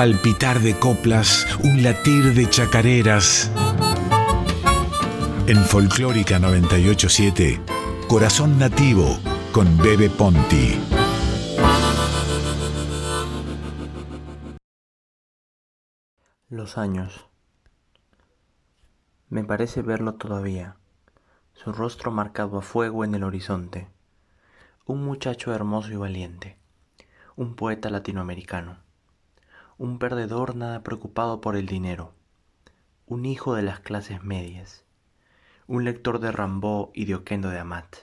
palpitar de coplas, un latir de chacareras. En Folclórica 987, Corazón Nativo con Bebe Ponti. Los años. Me parece verlo todavía, su rostro marcado a fuego en el horizonte. Un muchacho hermoso y valiente, un poeta latinoamericano, un perdedor nada preocupado por el dinero, un hijo de las clases medias, un lector de Rambaud y de Oquendo de Amat,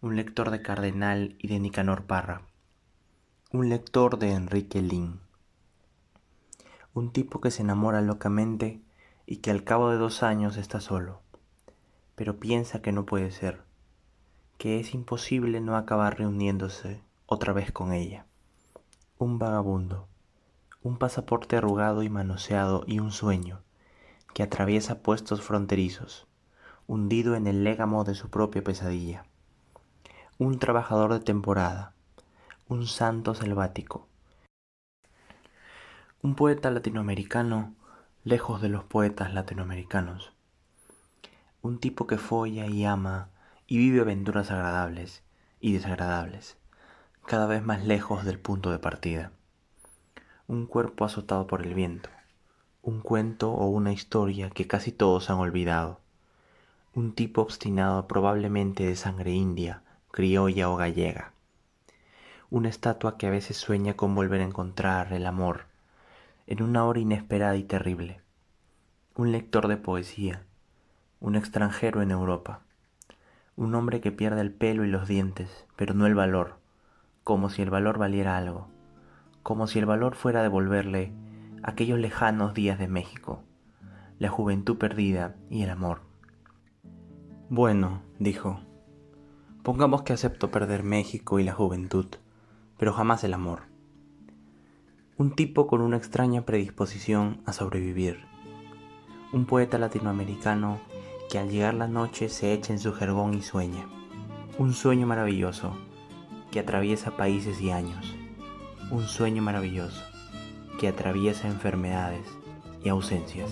un lector de Cardenal y de Nicanor Parra, un lector de Enrique Lin un tipo que se enamora locamente y que al cabo de dos años está solo, pero piensa que no puede ser, que es imposible no acabar reuniéndose otra vez con ella. Un vagabundo, un pasaporte arrugado y manoseado y un sueño que atraviesa puestos fronterizos, hundido en el légamo de su propia pesadilla. Un trabajador de temporada, un santo selvático, un poeta latinoamericano lejos de los poetas latinoamericanos. Un tipo que folla y ama y vive aventuras agradables y desagradables, cada vez más lejos del punto de partida. Un cuerpo azotado por el viento, un cuento o una historia que casi todos han olvidado. Un tipo obstinado probablemente de sangre india, criolla o gallega. Una estatua que a veces sueña con volver a encontrar el amor en una hora inesperada y terrible. Un lector de poesía, un extranjero en Europa, un hombre que pierde el pelo y los dientes, pero no el valor, como si el valor valiera algo, como si el valor fuera devolverle aquellos lejanos días de México, la juventud perdida y el amor. Bueno, dijo, pongamos que acepto perder México y la juventud, pero jamás el amor. Un tipo con una extraña predisposición a sobrevivir, un poeta latinoamericano que al llegar la noche se echa en su jergón y sueña, un sueño maravilloso que atraviesa países y años, un sueño maravilloso que atraviesa enfermedades y ausencias.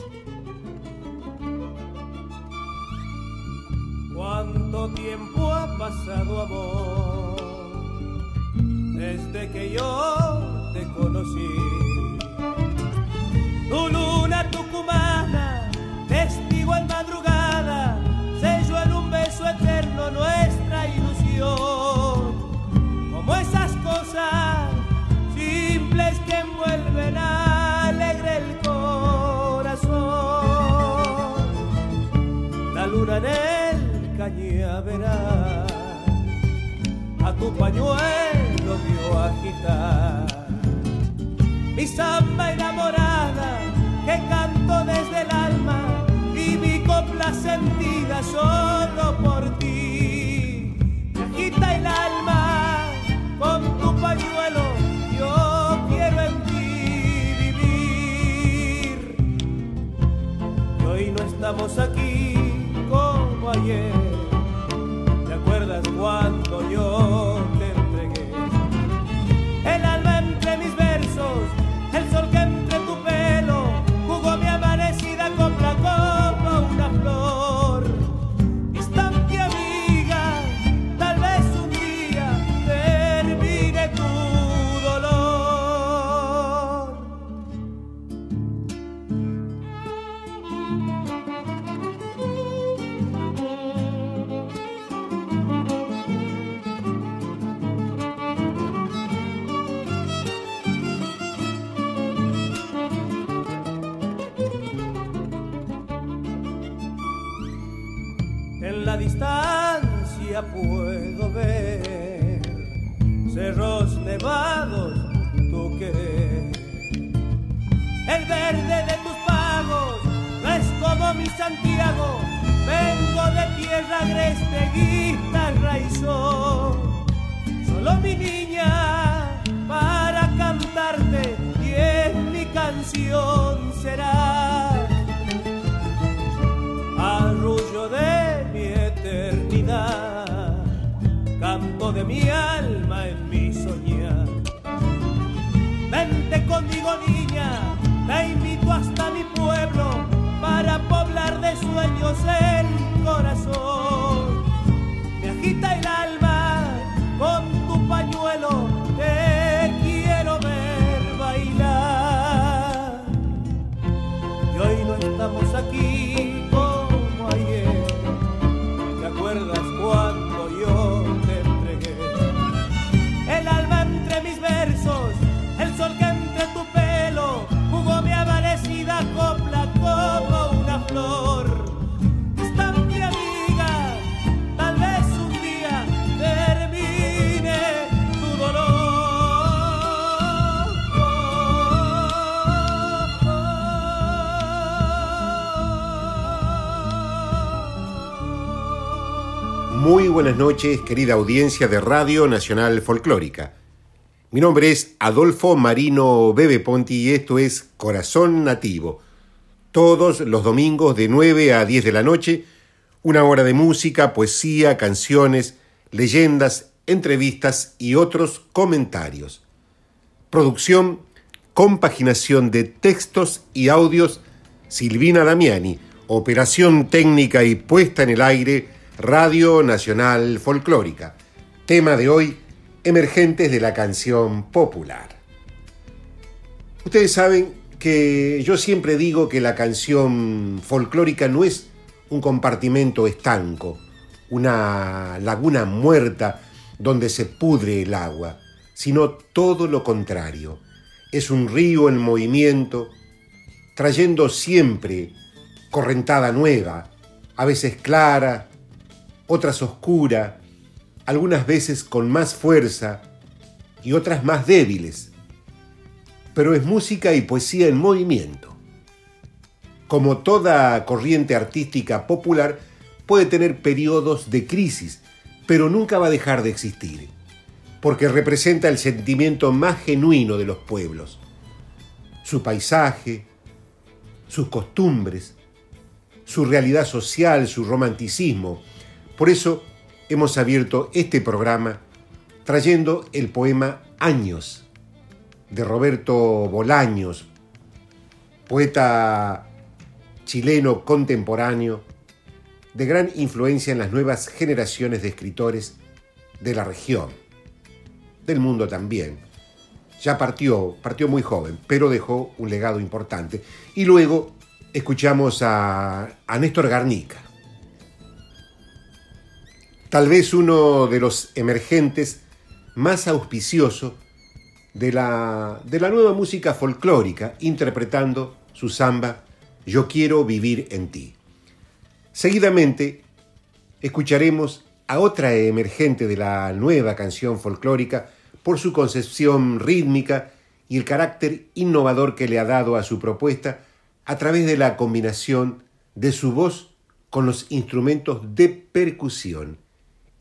¿Cuánto tiempo ha pasado amor desde que yo te conocí. Tu luna tucumana, testigo en madrugada, selló en un beso eterno nuestra luna en el cañaveral a tu pañuelo vio agitar mi samba enamorada que canto desde el alma y mi copla sentida solo por ti. Me agita el alma con tu pañuelo, buenas noches, querida audiencia de Radio Nacional Folclórica. Mi nombre es Adolfo Marino Bebe Ponti y esto es Corazón Nativo. Todos los domingos de 9 a 10 de la noche, una hora de música, poesía, canciones, leyendas, entrevistas y otros comentarios. Producción, compaginación de textos y audios, Silvina Damiani. Operación técnica y puesta en el aire, Radio Nacional Folclórica. Tema de hoy, emergentes de la canción popular. Ustedes saben que yo siempre digo que la canción folclórica no es un compartimento estanco, una laguna muerta donde se pudre el agua, sino todo lo contrario. Es un río en movimiento, trayendo siempre correntada nueva, a veces clara, otras oscura, algunas veces con más fuerza y otras más débiles. Pero es música y poesía en movimiento. Como toda corriente artística popular, puede tener periodos de crisis, pero nunca va a dejar de existir, porque representa el sentimiento más genuino de los pueblos, su paisaje, sus costumbres, su realidad social, su romanticismo. Por eso hemos abierto este programa trayendo el poema Años de Roberto Bolaños, poeta chileno contemporáneo de gran influencia en las nuevas generaciones de escritores de la región, del mundo también. Ya partió, partió muy joven, pero dejó un legado importante. Y luego escuchamos a, a Néstor Garnica, tal vez uno de los emergentes más auspicioso de la, de la nueva música folclórica, interpretando su samba Yo quiero vivir en ti. Seguidamente escucharemos a otra emergente de la nueva canción folclórica por su concepción rítmica y el carácter innovador que le ha dado a su propuesta a través de la combinación de su voz con los instrumentos de percusión.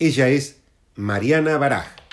Ella es Mariana Baraj.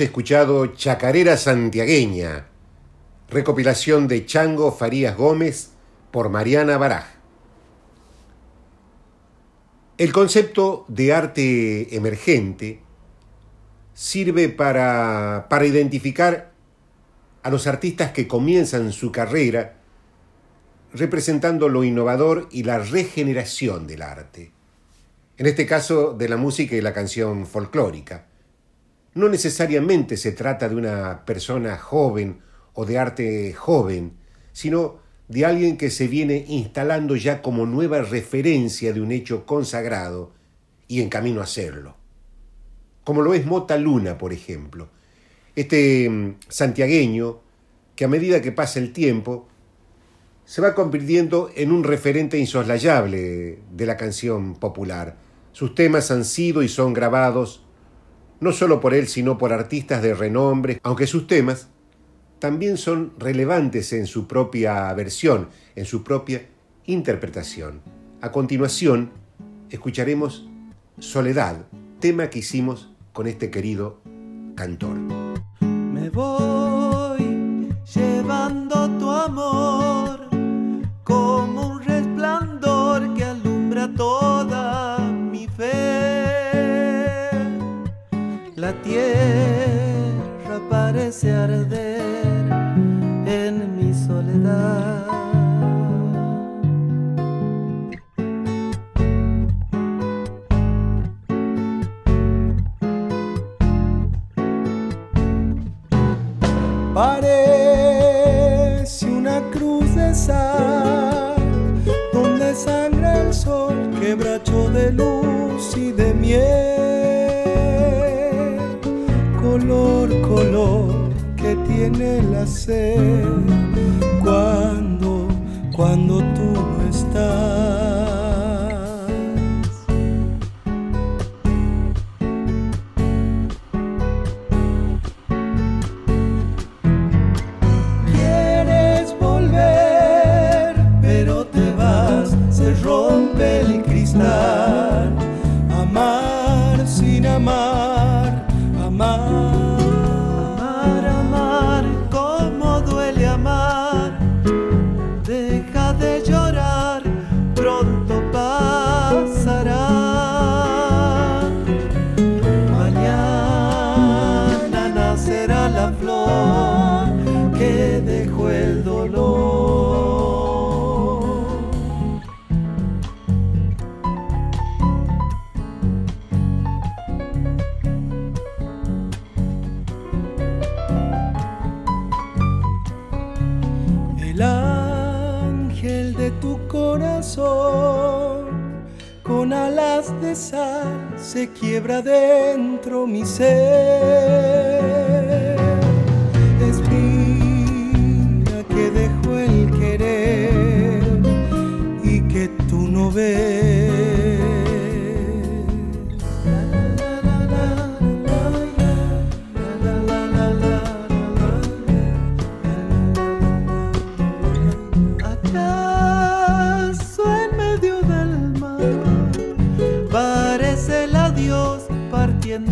Escuchado Chacarera Santiagueña, recopilación de Chango Farías Gómez por Mariana Baraj. El concepto de arte emergente sirve para, para identificar a los artistas que comienzan su carrera representando lo innovador y la regeneración del arte. En este caso, de la música y la canción folclórica. No necesariamente se trata de una persona joven o de arte joven, sino de alguien que se viene instalando ya como nueva referencia de un hecho consagrado y en camino a serlo. Como lo es Mota Luna, por ejemplo. Este mm, santiagueño que a medida que pasa el tiempo se va convirtiendo en un referente insoslayable de la canción popular. Sus temas han sido y son grabados no solo por él, sino por artistas de renombre, aunque sus temas también son relevantes en su propia versión, en su propia interpretación. A continuación, escucharemos Soledad, tema que hicimos con este querido cantor. Me voy llevando tu amor arder en mi soledad. Parece una cruz de sal donde sangra el sol, quebracho de luz y de miel. Tiene la sed cuando, cuando tú no estás.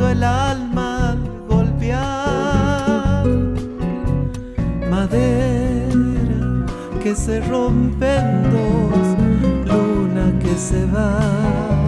El alma al golpear? Madera que se rompe dos, luna que se va.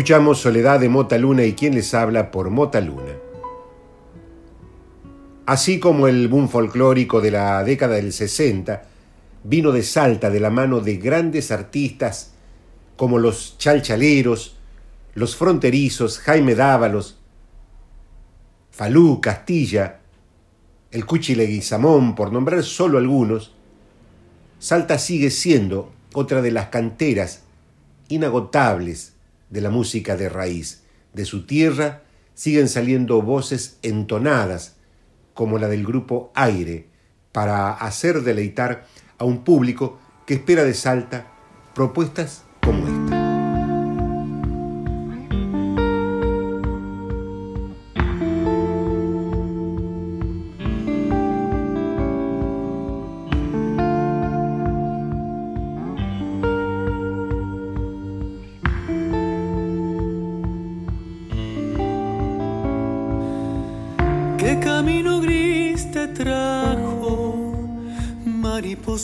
Escuchamos Soledad de Mota Luna y quien les habla por Mota Luna. Así como el boom folclórico de la década del 60 vino de Salta de la mano de grandes artistas como los chalchaleros, los fronterizos, Jaime Dávalos, Falú, Castilla, el Cuchi Leguizamón, por nombrar solo algunos, Salta sigue siendo otra de las canteras inagotables de la música de raíz. De su tierra siguen saliendo voces entonadas, como la del grupo Aire, para hacer deleitar a un público que espera de Salta propuestas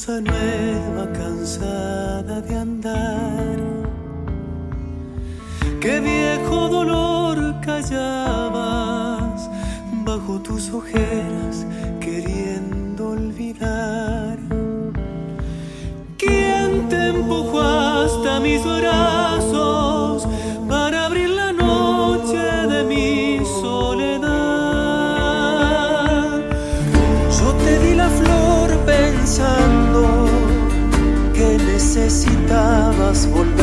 nueva cansada de andar? ¿Qué viejo dolor callabas bajo tus ojeras queriendo olvidar? ¿Quién te empujó hasta mis brazos necesitabas volver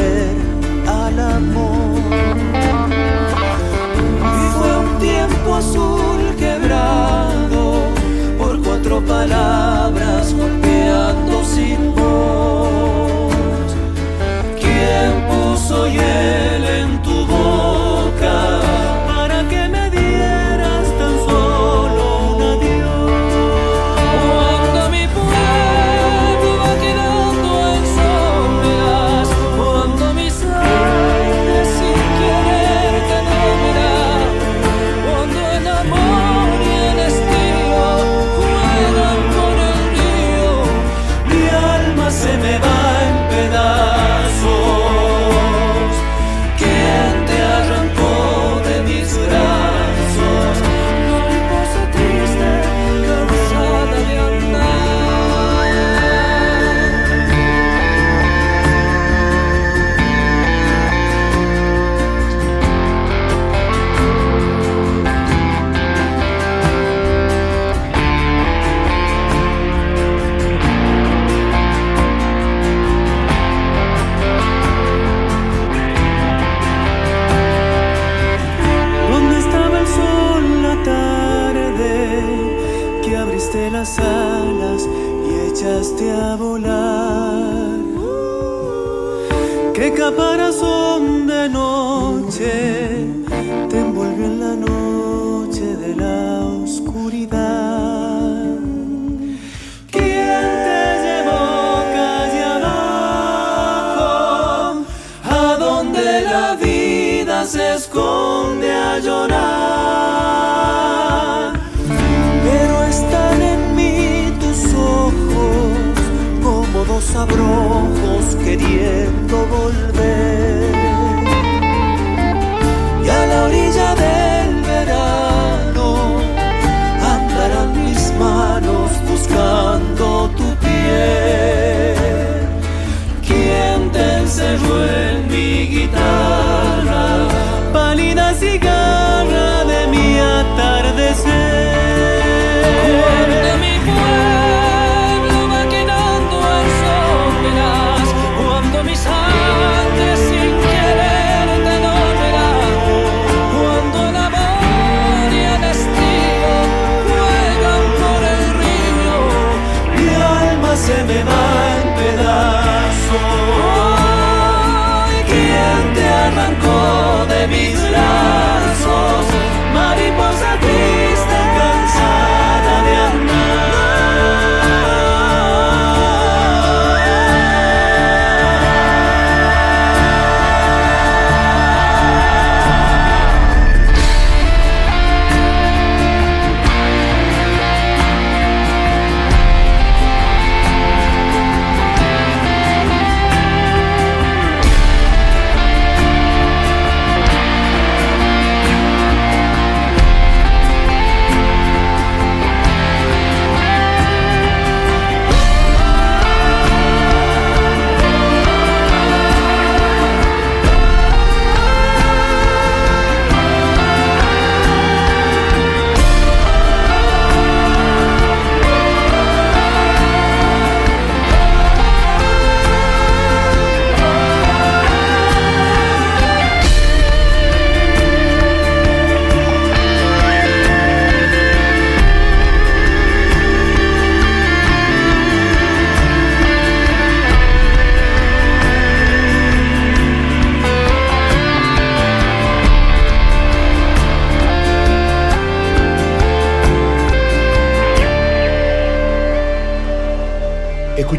de mis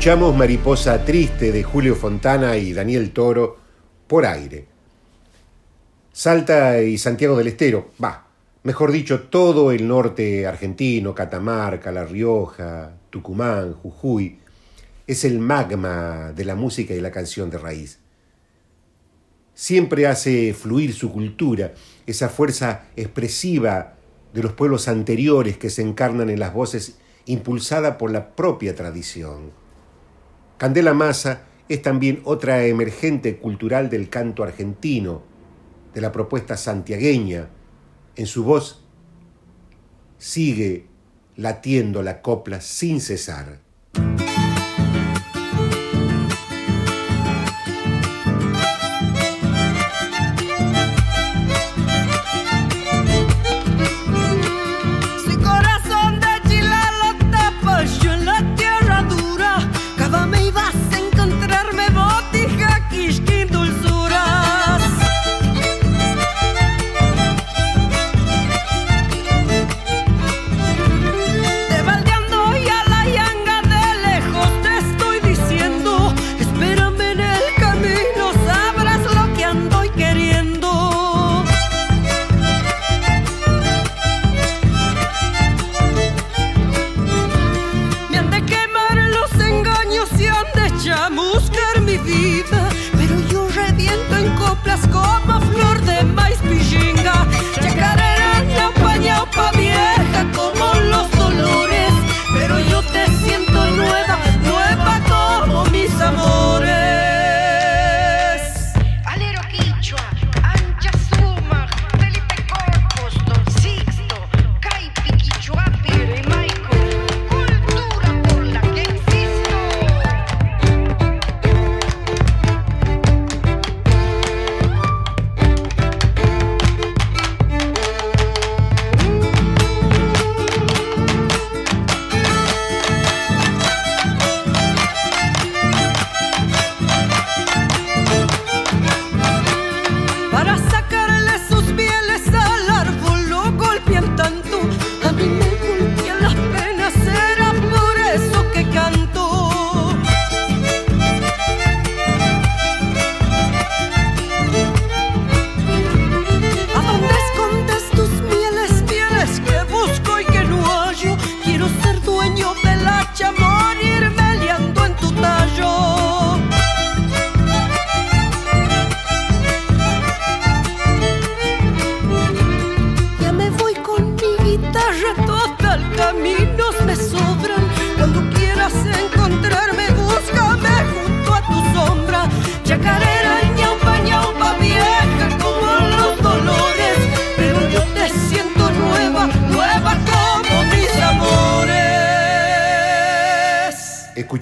Escuchamos Mariposa Triste de Julio Fontana y Daniel Toro por aire. Salta y Santiago del Estero, va, mejor dicho, todo el norte argentino, Catamarca, La Rioja, Tucumán, Jujuy, es el magma de la música y la canción de raíz. Siempre hace fluir su cultura, esa fuerza expresiva de los pueblos anteriores que se encarnan en las voces impulsada por la propia tradición. Candela Massa es también otra emergente cultural del canto argentino, de la propuesta santiagueña. En su voz sigue latiendo la copla sin cesar.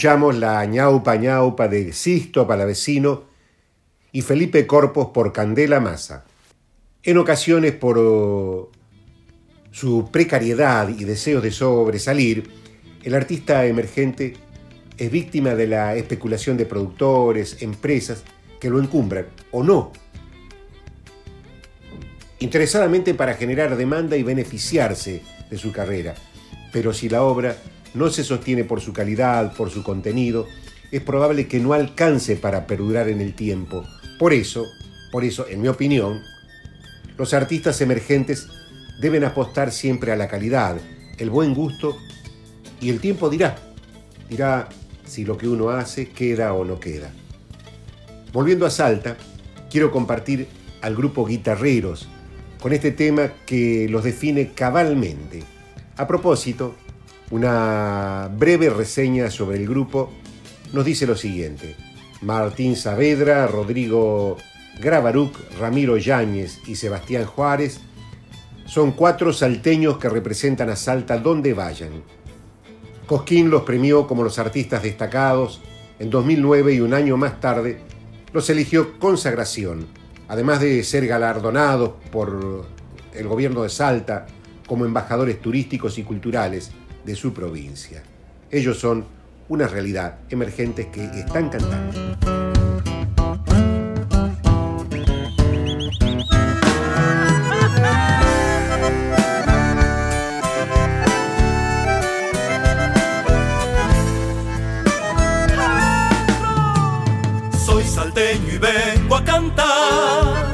La ñaupa ñaupa de Sisto Palavecino y Felipe Corpos por Candela Massa. En ocasiones por oh, su precariedad y deseo de sobresalir, el artista emergente es víctima de la especulación de productores, empresas que lo encumbran o no, interesadamente para generar demanda y beneficiarse de su carrera. Pero si la obra no se sostiene por su calidad, por su contenido, es probable que no alcance para perdurar en el tiempo. Por eso, por eso, en mi opinión, los artistas emergentes deben apostar siempre a la calidad, el buen gusto y el tiempo dirá, dirá si lo que uno hace queda o no queda. Volviendo a Salta, quiero compartir al grupo Guitarreros con este tema que los define cabalmente. A propósito, una breve reseña sobre el grupo nos dice lo siguiente. Martín Saavedra, Rodrigo Gravaruc, Ramiro Yáñez y Sebastián Juárez son cuatro salteños que representan a Salta donde vayan. Cosquín los premió como los artistas destacados en 2009 y un año más tarde los eligió consagración, además de ser galardonados por el gobierno de Salta como embajadores turísticos y culturales de su provincia. Ellos son una realidad emergentes que están cantando. Soy salteño y vengo a cantar,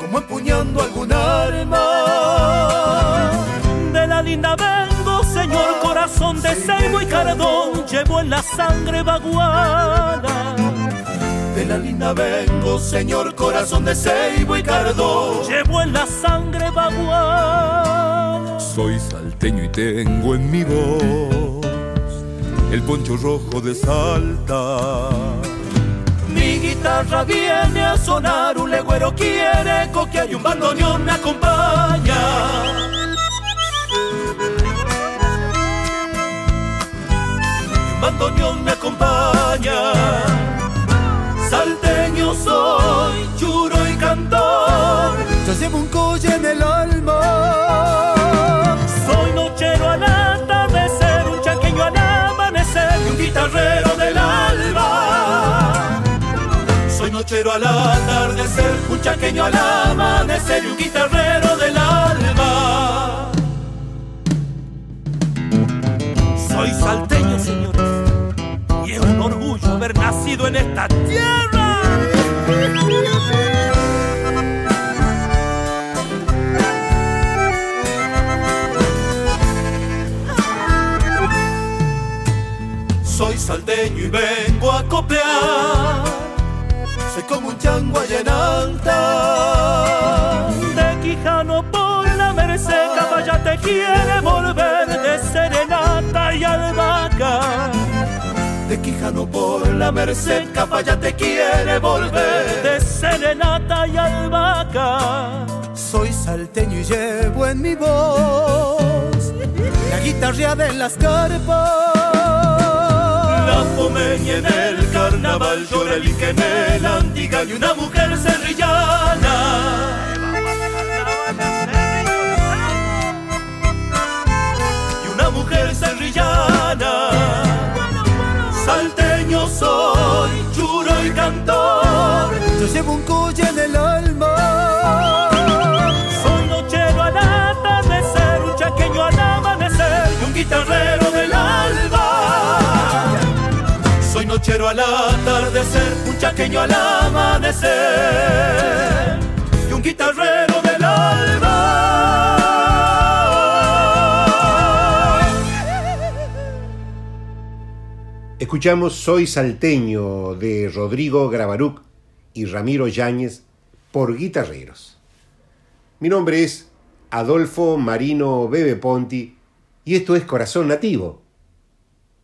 como empuñando algún arma. De la linda ceibo y cardón, llevo en la sangre vaguada. De la linda vengo, señor corazón de ceibo y cardón. Llevo en la sangre vaguada. Soy salteño y tengo en mi voz el poncho rojo de Salta. Mi guitarra viene a sonar, un legüero quiere coquear y un bandoneón me acompaña. Bandoneón me acompaña. Salteño soy, churo y cantor. Yo llevo un colle en el alma. Soy nochero al atardecer, un chaqueño al amanecer y un guitarrero del alba. Soy nochero al atardecer, un chaqueño al amanecer y un guitarrero del alba. En esta tierra. Soy salteño y vengo a copiar. Soy como un chango en alta. De Quijano por la Merced, Caballate quiere volver De Quijano por la Merced, Cafayate quiere volver. De serenata y albahaca. Soy salteño y llevo en mi voz la guitarreada en las carpas. La pomeña en el carnaval llora el que en el antiga y una mujer serrillana. Y una mujer serrillana. Soy, churo y cantor. Yo llevo un colle en el alma. Soy nochero al atardecer, un chaqueño al amanecer y un guitarrero del alba. Soy nochero al atardecer, un chaqueño al amanecer y un guitarrero Escuchamos Soy salteño de Rodrigo Gravaruc y Ramiro Yáñez por guitarreros. Mi nombre es Adolfo Marino Bebe Ponti y esto es Corazón Nativo.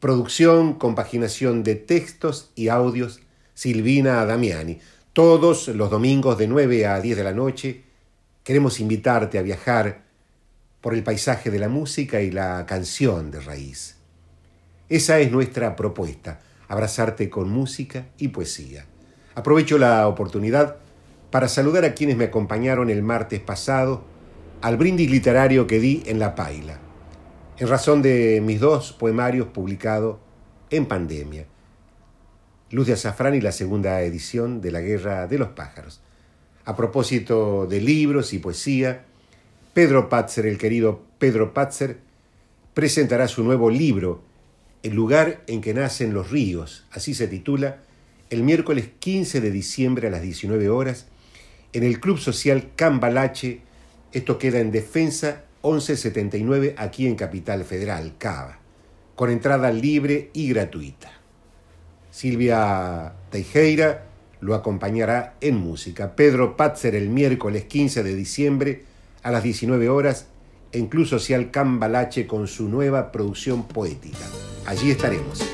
Producción, compaginación de textos y audios, Silvina Damiani. Todos los domingos de 9 a 10 de la noche queremos invitarte a viajar por el paisaje de la música y la canción de raíz. Esa es nuestra propuesta, abrazarte con música y poesía. Aprovecho la oportunidad para saludar a quienes me acompañaron el martes pasado al brindis literario que di en La Paila, en razón de mis dos poemarios publicados en pandemia, Luz de Azafrán y la segunda edición de La Guerra de los Pájaros. A propósito de libros y poesía, Pedro Patzer, el querido Pedro Patzer, presentará su nuevo libro, El lugar en que nacen los ríos, así se titula, el miércoles 15 de diciembre a las 19 horas, en el Club Social Cambalache, esto queda en Defensa 1179 aquí en Capital Federal, Cava, con entrada libre y gratuita. Silvia Teijeira lo acompañará en música. Pedro Patzer el miércoles 15 de diciembre a las 19 horas en Club Social Cambalache con su nueva producción poética. Allí estaremos.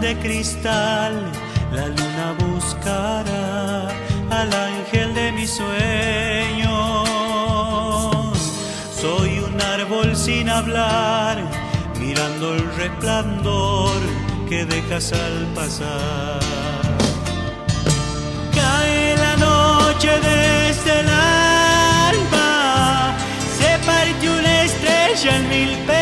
De cristal la luna buscará al ángel de mis sueños. Soy un árbol sin hablar, mirando el resplandor que dejas al pasar. Cae la noche desde el alba, se partió una estrella en mil pedazos.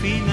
Final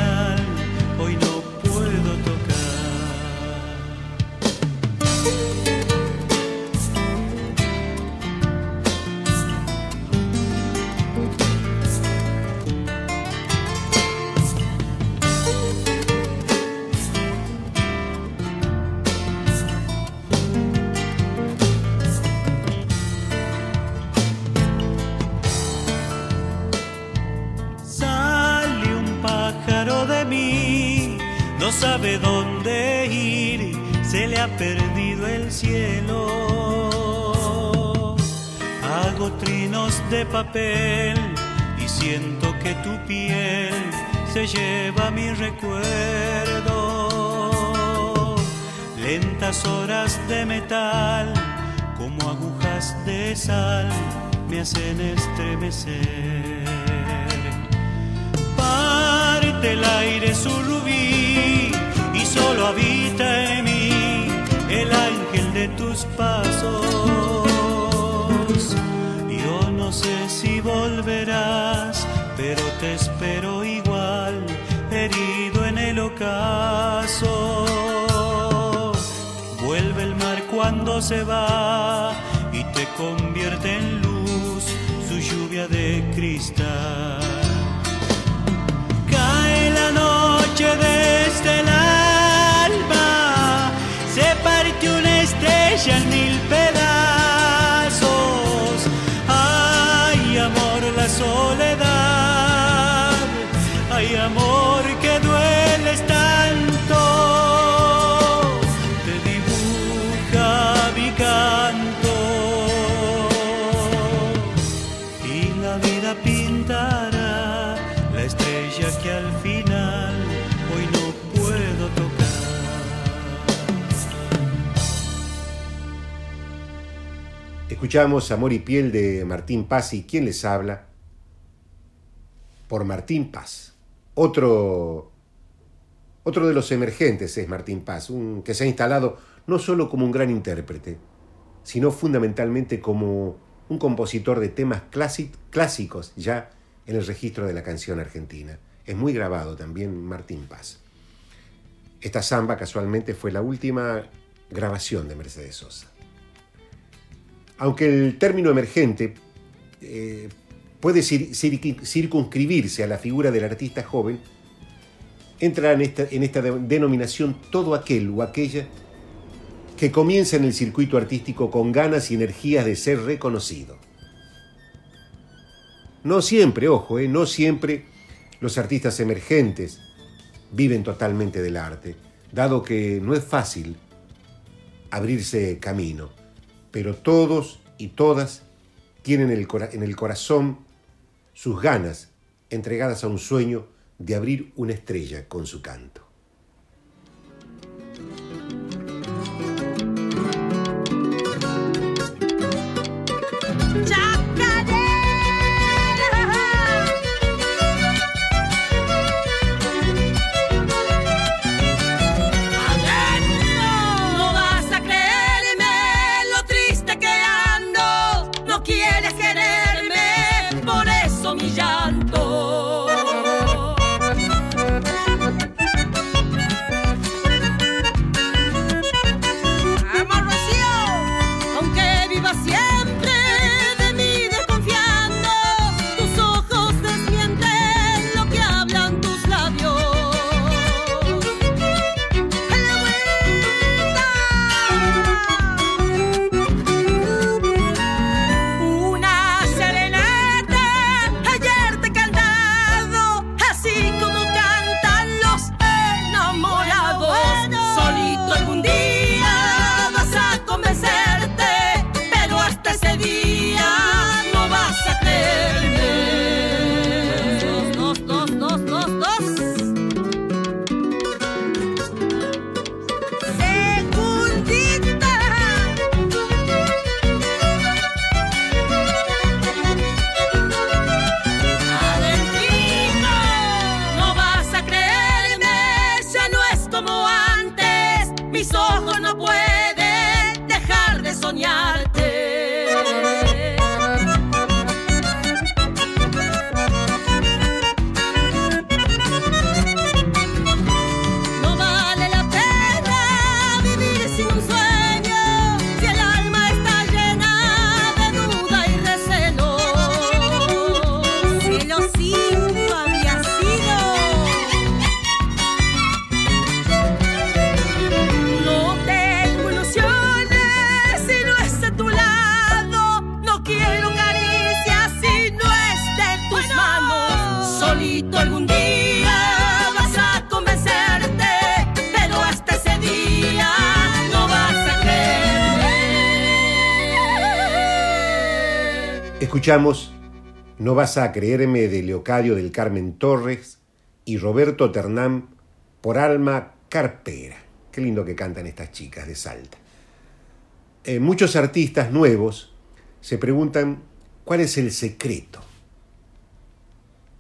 perdido el cielo. Hago trinos de papel y siento que tu piel se lleva mi recuerdo. Lentas horas de metal, como agujas de sal, me hacen estremecer parte el aire su rubí y solo habita en de tus pasos. Yo no sé si volverás, pero te espero igual, herido en el ocaso. Vuelve el mar cuando se va y te convierte en luz su lluvia de cristal. Cae la noche desde el mil Escuchamos Amor y Piel de Martín Paz y ¿quién les habla? Por Martín Paz. Otro, otro de los emergentes es Martín Paz, un, que se ha instalado no solo como un gran intérprete, sino fundamentalmente como un compositor de temas clási- clásicos ya en el registro de la canción argentina. Es muy grabado también Martín Paz. Esta samba casualmente fue la última grabación de Mercedes Sosa. Aunque el término emergente eh, puede cir- cir- circunscribirse a la figura del artista joven, entra en esta, en esta de- denominación todo aquel o aquella que comienza en el circuito artístico con ganas y energías de ser reconocido. No siempre, ojo, eh, no siempre los artistas emergentes viven totalmente del arte, dado que no es fácil abrirse camino, pero todos y todas tienen en el corazón sus ganas entregadas a un sueño de abrir una estrella con su canto. Escuchamos No vas a creerme de Leocadio del Carmen Torres y Roberto Ternán por Alma Carpera. Qué lindo que cantan estas chicas de Salta. Eh, muchos artistas nuevos se preguntan cuál es el secreto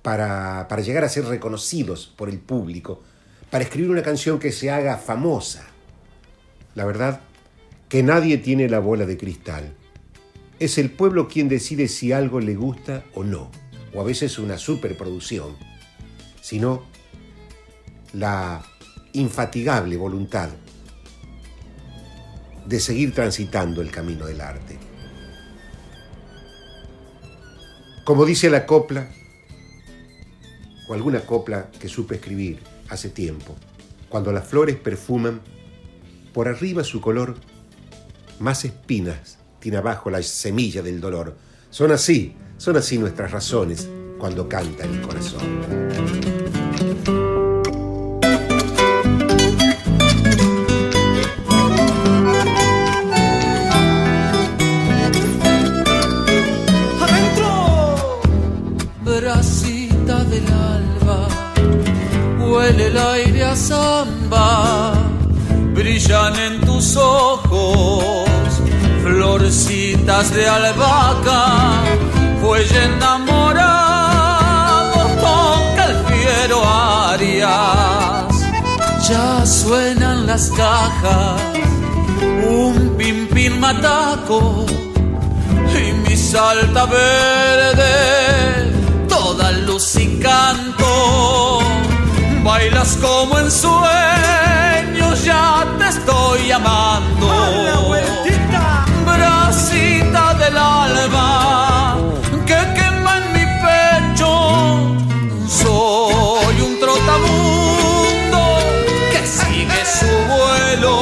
para, para llegar a ser reconocidos por el público, para escribir una canción que se haga famosa. La verdad, que nadie tiene la bola de cristal. Es el pueblo quien decide si algo le gusta o no, o a veces una superproducción, sino la infatigable voluntad de seguir transitando el camino del arte. Como dice la copla, o alguna copla que supe escribir hace tiempo, cuando las flores perfuman, por arriba su color, más espinas tiene abajo la semilla del dolor. Son así, son así nuestras razones cuando canta el corazón. ¡Adentro! bracita del alba, huele el aire a samba, brillan en tus ojos, florcitas de albahaca, fuelle enamorado, toca el fiero Arias, ya suenan las cajas, un pimpín mataco y mi salta verde, toda luz y canto. Bailas como en sueños, ya te estoy amando. Del alba que quema en mi pecho. Soy un trotamundo que sigue su vuelo.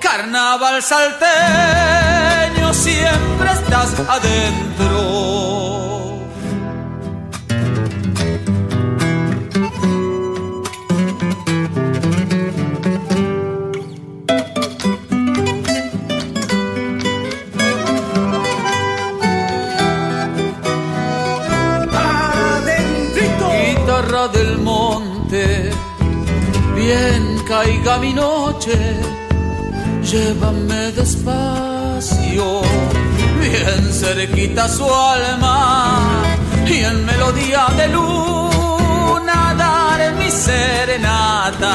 Carnaval salteño, siempre estás adentro. Mi noche, llévame despacio, bien cerquita su alma, y en melodía de luna daré mi serenata.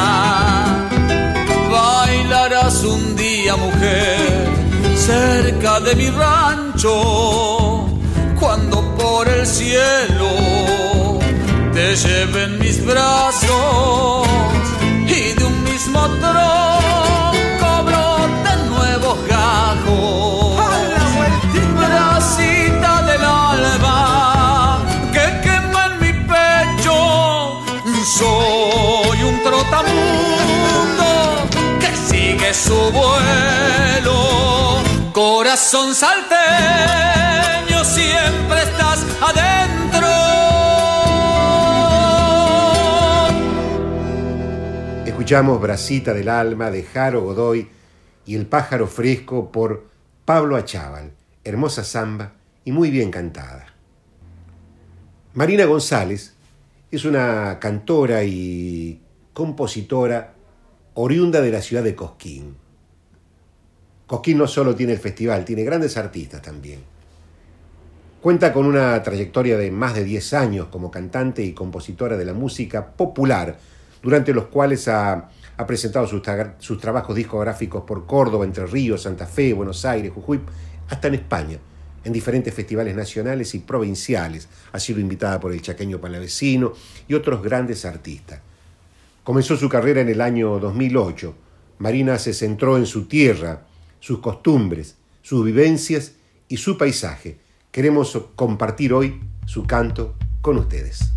Bailarás un día, mujer, cerca de mi rancho, cuando por el cielo te lleven mis brazos mismo tronco broten nuevos gajos. ¡La vueltita! Bracita del alba que quema en mi pecho. Soy un trotamundo que sigue su vuelo. Corazón salteño, siempre estás adentro. Escuchamos Bracita del Alma de Jaro Godoy y El pájaro fresco por Pablo Achával. Hermosa samba y muy bien cantada. Marina González es una cantora y compositora oriunda de la ciudad de Cosquín. Cosquín no solo tiene el festival, tiene grandes artistas también. Cuenta con una trayectoria de más de 10 años como cantante y compositora de la música popular, durante los cuales ha, presentado sus, sus trabajos discográficos por Córdoba, Entre Ríos, Santa Fe, Buenos Aires, Jujuy, hasta en España, en diferentes festivales nacionales y provinciales. Ha sido invitada por el chaqueño palavecino y otros grandes artistas. Comenzó su carrera en el año 2008. Marina se centró en su tierra, sus costumbres, sus vivencias y su paisaje. Queremos compartir hoy su canto con ustedes.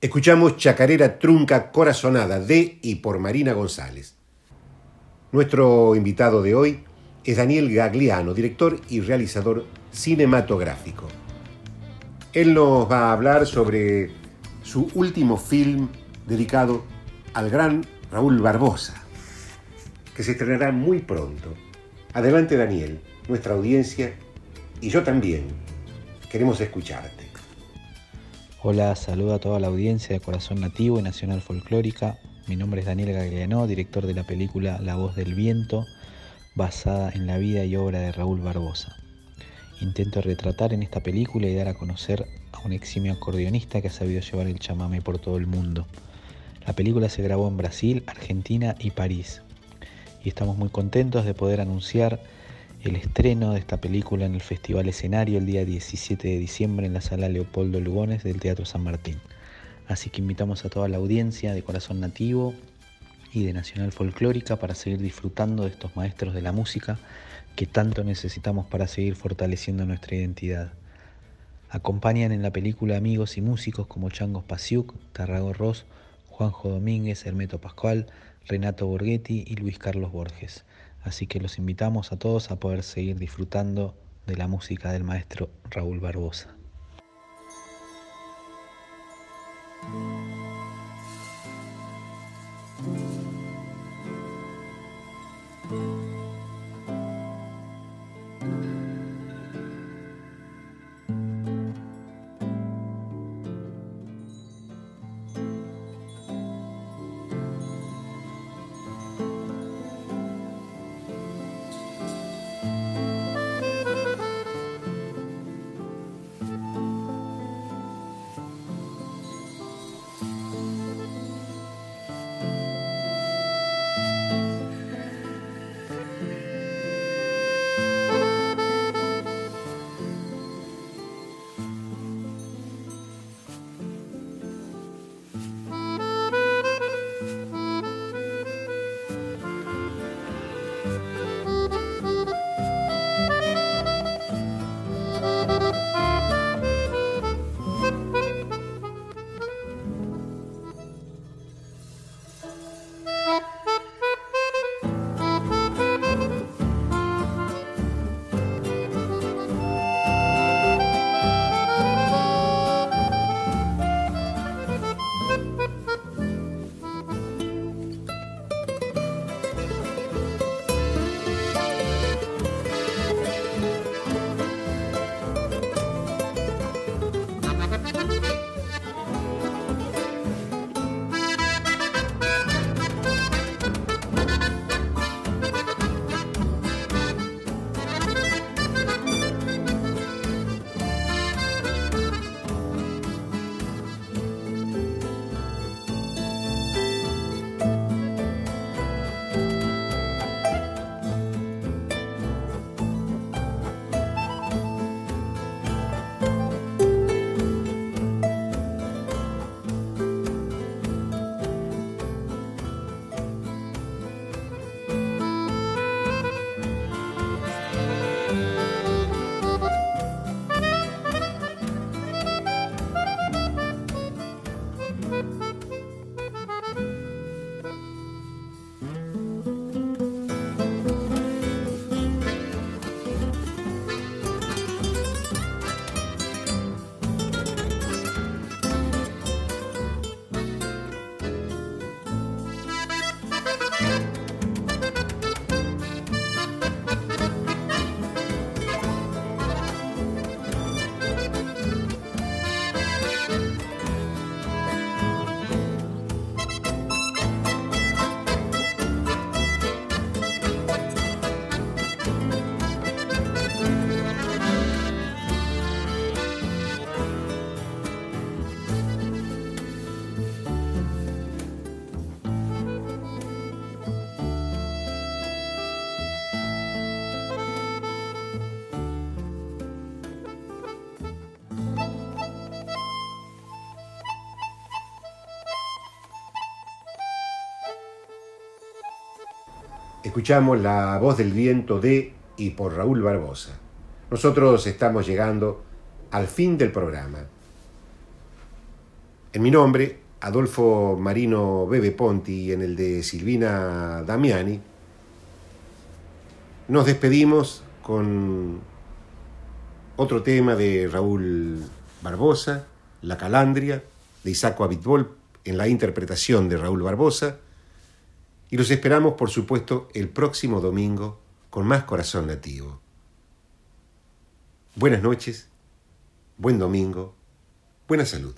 Escuchamos Chacarera Trunca Corazonada de y por Marina González. Nuestro invitado de hoy es Daniel Gagliano, director y realizador cinematográfico. Él nos va a hablar sobre su último film dedicado al gran Raúl Barbosa, que se estrenará muy pronto. Adelante Daniel, nuestra audiencia y yo también queremos escucharte. Hola, saludo a toda la audiencia de Corazón Nativo y Nacional Folclórica. Mi nombre es Daniel Gagliano, director de la película La Voz del Viento, basada en la vida y obra de Raúl Barbosa. Intento retratar en esta película y dar a conocer a un eximio acordeonista que ha sabido llevar el chamame por todo el mundo. La película se grabó en Brasil, Argentina y París. Y estamos muy contentos de poder anunciar el estreno de esta película en el Festival Escenario el día 17 de diciembre en la sala Leopoldo Lugones del Teatro San Martín. Así que invitamos a toda la audiencia de Corazón Nativo y de Nacional Folclórica para seguir disfrutando de estos maestros de la música que tanto necesitamos para seguir fortaleciendo nuestra identidad. Acompañan en la película amigos y músicos como Changos Pasiuk, Tarrago Ross, Juanjo Domínguez, Hermeto Pascual, Renato Borghetti y Luis Carlos Borges. Así que los invitamos a todos a poder seguir disfrutando de la música del maestro Raúl Barbosa. Escuchamos la voz del viento de y por Raúl Barbosa. Nosotros estamos llegando al fin del programa. En mi nombre, Adolfo Marino Bebe Ponti y en el de Silvina Damiani, nos despedimos con otro tema de Raúl Barbosa, La Calandria, de Isaco Abitbol, en la interpretación de Raúl Barbosa, y los esperamos, por supuesto, el próximo domingo con más corazón nativo. Buenas noches, buen domingo, buena salud.